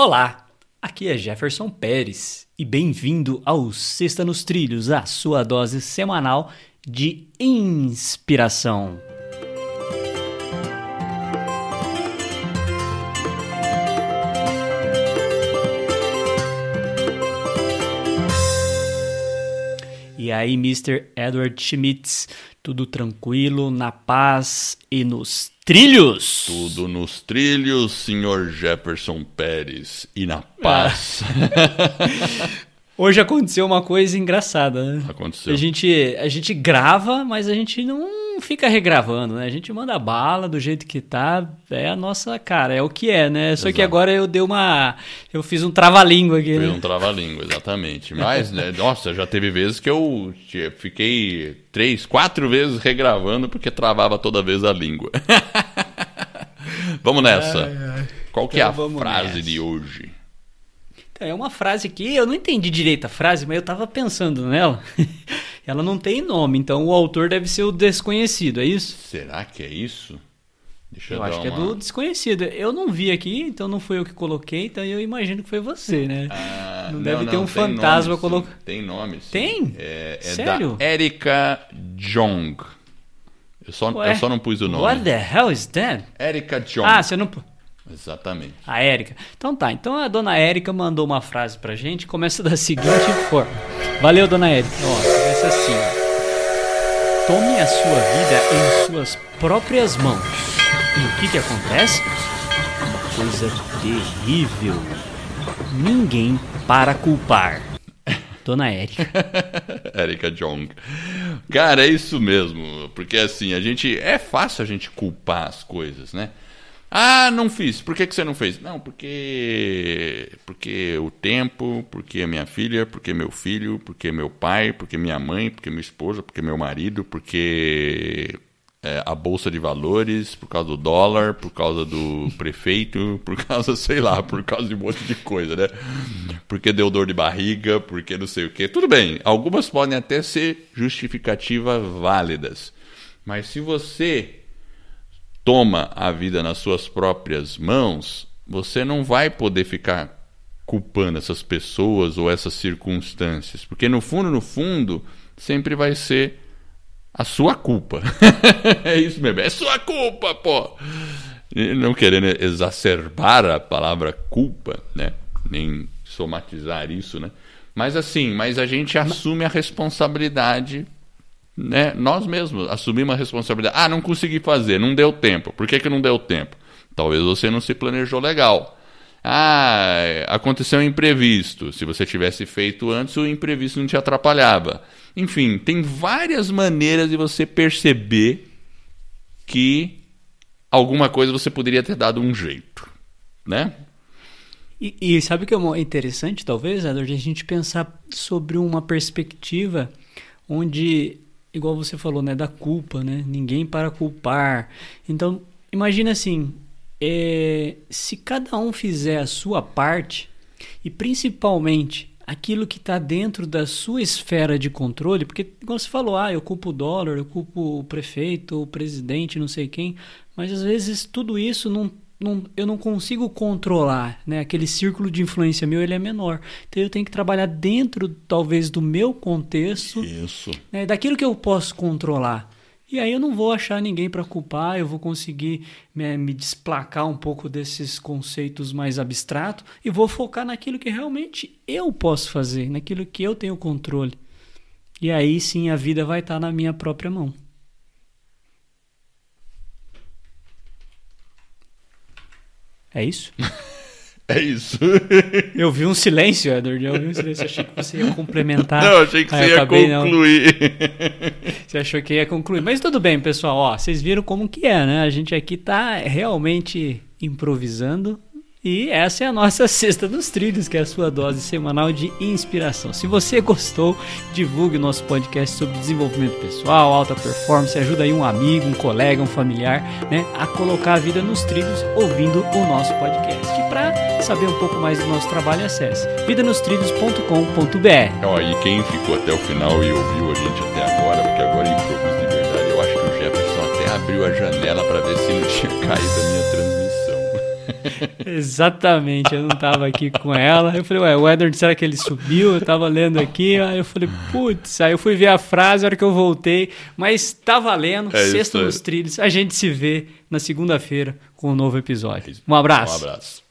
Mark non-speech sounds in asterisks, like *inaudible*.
Olá, aqui é Jefferson Pérez e bem-vindo ao Sexta nos Trilhos, a sua dose semanal de inspiração. E aí, Mr. Edward Schmitz, tudo tranquilo, na paz e nos trilhos? Tudo nos trilhos, senhor Jefferson Pérez, e na paz. *laughs* Hoje aconteceu uma coisa engraçada, né? Aconteceu. A gente, a gente grava, mas a gente não fica regravando, né? A gente manda bala do jeito que tá, é a nossa cara, é o que é, né? Só que Exato. agora eu dei uma. Eu fiz um trava-língua aqui, Foi né? um trava-língua, exatamente. Mas, né, *laughs* nossa, já teve vezes que eu fiquei três, quatro vezes regravando porque travava toda vez a língua. *laughs* vamos nessa. Qual que é Então a vamos frase nessa. de hoje? É uma frase que eu não entendi direito a frase, mas eu tava pensando nela. *laughs* Ela não tem nome, então o autor deve ser o desconhecido, é isso? Será que é isso? Deixa Eu dar acho que é uma- do desconhecido. Eu não vi aqui, então não foi eu que coloquei, então eu imagino que foi você, né? Ah, Não deve ter um fantasma nome, sim. coloca- Tem nome, sim. Tem? É, é Sério? da Erika Jong. Eu só, Ué, eu só não pus o nome. What the hell is that? Erika Jong. Ah, você não. Exatamente. A Érica. Então tá, então a dona Érica mandou uma frase pra gente, começa da seguinte forma. Valeu, dona Érica. Ó, começa assim. ó. Tome a sua vida em suas próprias mãos. E o que que acontece? Uma coisa terrível. Ninguém para culpar. *laughs* Dona Érica. Erika Jong. Cara, é isso mesmo. Porque assim, a gente. É fácil a gente culpar as coisas, né? Ah, não fiz. Por que, que você não fez? Não, porque. Porque o tempo, porque minha filha, porque meu filho, porque meu pai, porque minha mãe, porque minha esposa, porque meu marido, porque. é, a bolsa de valores, por causa do dólar, por causa do prefeito, por causa, sei lá, por causa de um monte de coisa, né? Porque deu dor de barriga, porque não sei o quê. Tudo bem, algumas podem até ser justificativas válidas. Mas se você toma a vida nas suas próprias mãos, você não vai poder ficar culpando essas pessoas ou essas circunstâncias, porque no fundo, no fundo, sempre vai ser a sua culpa. *laughs* é isso mesmo, é sua culpa, pô. Não querendo exacerbar a palavra culpa, né? Nem somatizar isso, né? Mas assim, mas a gente assume a responsabilidade né, nós mesmos assumimos a responsabilidade. Ah, não consegui fazer, não deu tempo. Por que, que não deu tempo? Talvez você não se planejou legal. Ah, aconteceu um imprevisto. Se você tivesse feito antes, o imprevisto não te atrapalhava. Enfim, tem várias maneiras de você perceber que alguma coisa você poderia ter dado um jeito, né? E, e sabe o que é interessante, talvez, a gente pensar sobre uma perspectiva onde, igual você falou, né, da culpa, né? Ninguém para culpar. Então, imagina assim, é, se cada um fizer a sua parte e principalmente aquilo que está dentro da sua esfera de controle, porque igual você falou, ah, eu culpo o dólar, eu culpo o prefeito, o presidente, não sei quem, mas às vezes tudo isso não, não, eu não consigo controlar, né? Aquele círculo de influência meu ele é menor, então eu tenho que trabalhar dentro talvez do meu contexto Isso. né, daquilo que eu posso controlar. E aí eu não vou achar ninguém para culpar, eu vou conseguir né, me desplacar um pouco desses conceitos mais abstratos e vou focar naquilo que realmente eu posso fazer, naquilo que eu tenho controle. E aí sim a vida vai estar na minha própria mão. É isso? *laughs* É isso. Eu vi um silêncio, Edward. Eu vi um silêncio. Achei que você ia complementar. Não, achei que você ia acabei não. concluir. Você achou que ia concluir. Mas tudo bem, pessoal. Ó, vocês viram como que é, né? A gente aqui tá realmente improvisando. E essa é a nossa *laughs* Sexta dos Trilhos, que é a sua dose semanal de inspiração. Se você gostou, divulgue o nosso podcast sobre desenvolvimento pessoal, alta performance, ajuda aí um amigo, um colega, um familiar, né, a colocar a vida nos trilhos ouvindo o nosso podcast. E para saber um pouco mais do nosso trabalho, acesse vidanostrilhos.com.br. Ó, e quem ficou até o final e ouviu a gente até agora, porque agora é improviso de verdade, eu acho que o Jefferson até abriu a janela para ver se não tinha *laughs* caído a minha transmissão. *laughs* Exatamente, eu não tava aqui com ela. Eu falei, ué, o Edward, será que ele subiu? Eu tava lendo aqui, aí eu falei, putz, aí eu fui ver a frase, a hora que eu voltei, mas tá valendo, É sexta nos trilhos. A gente se vê na segunda-feira com um novo episódio. Um abraço. Um abraço.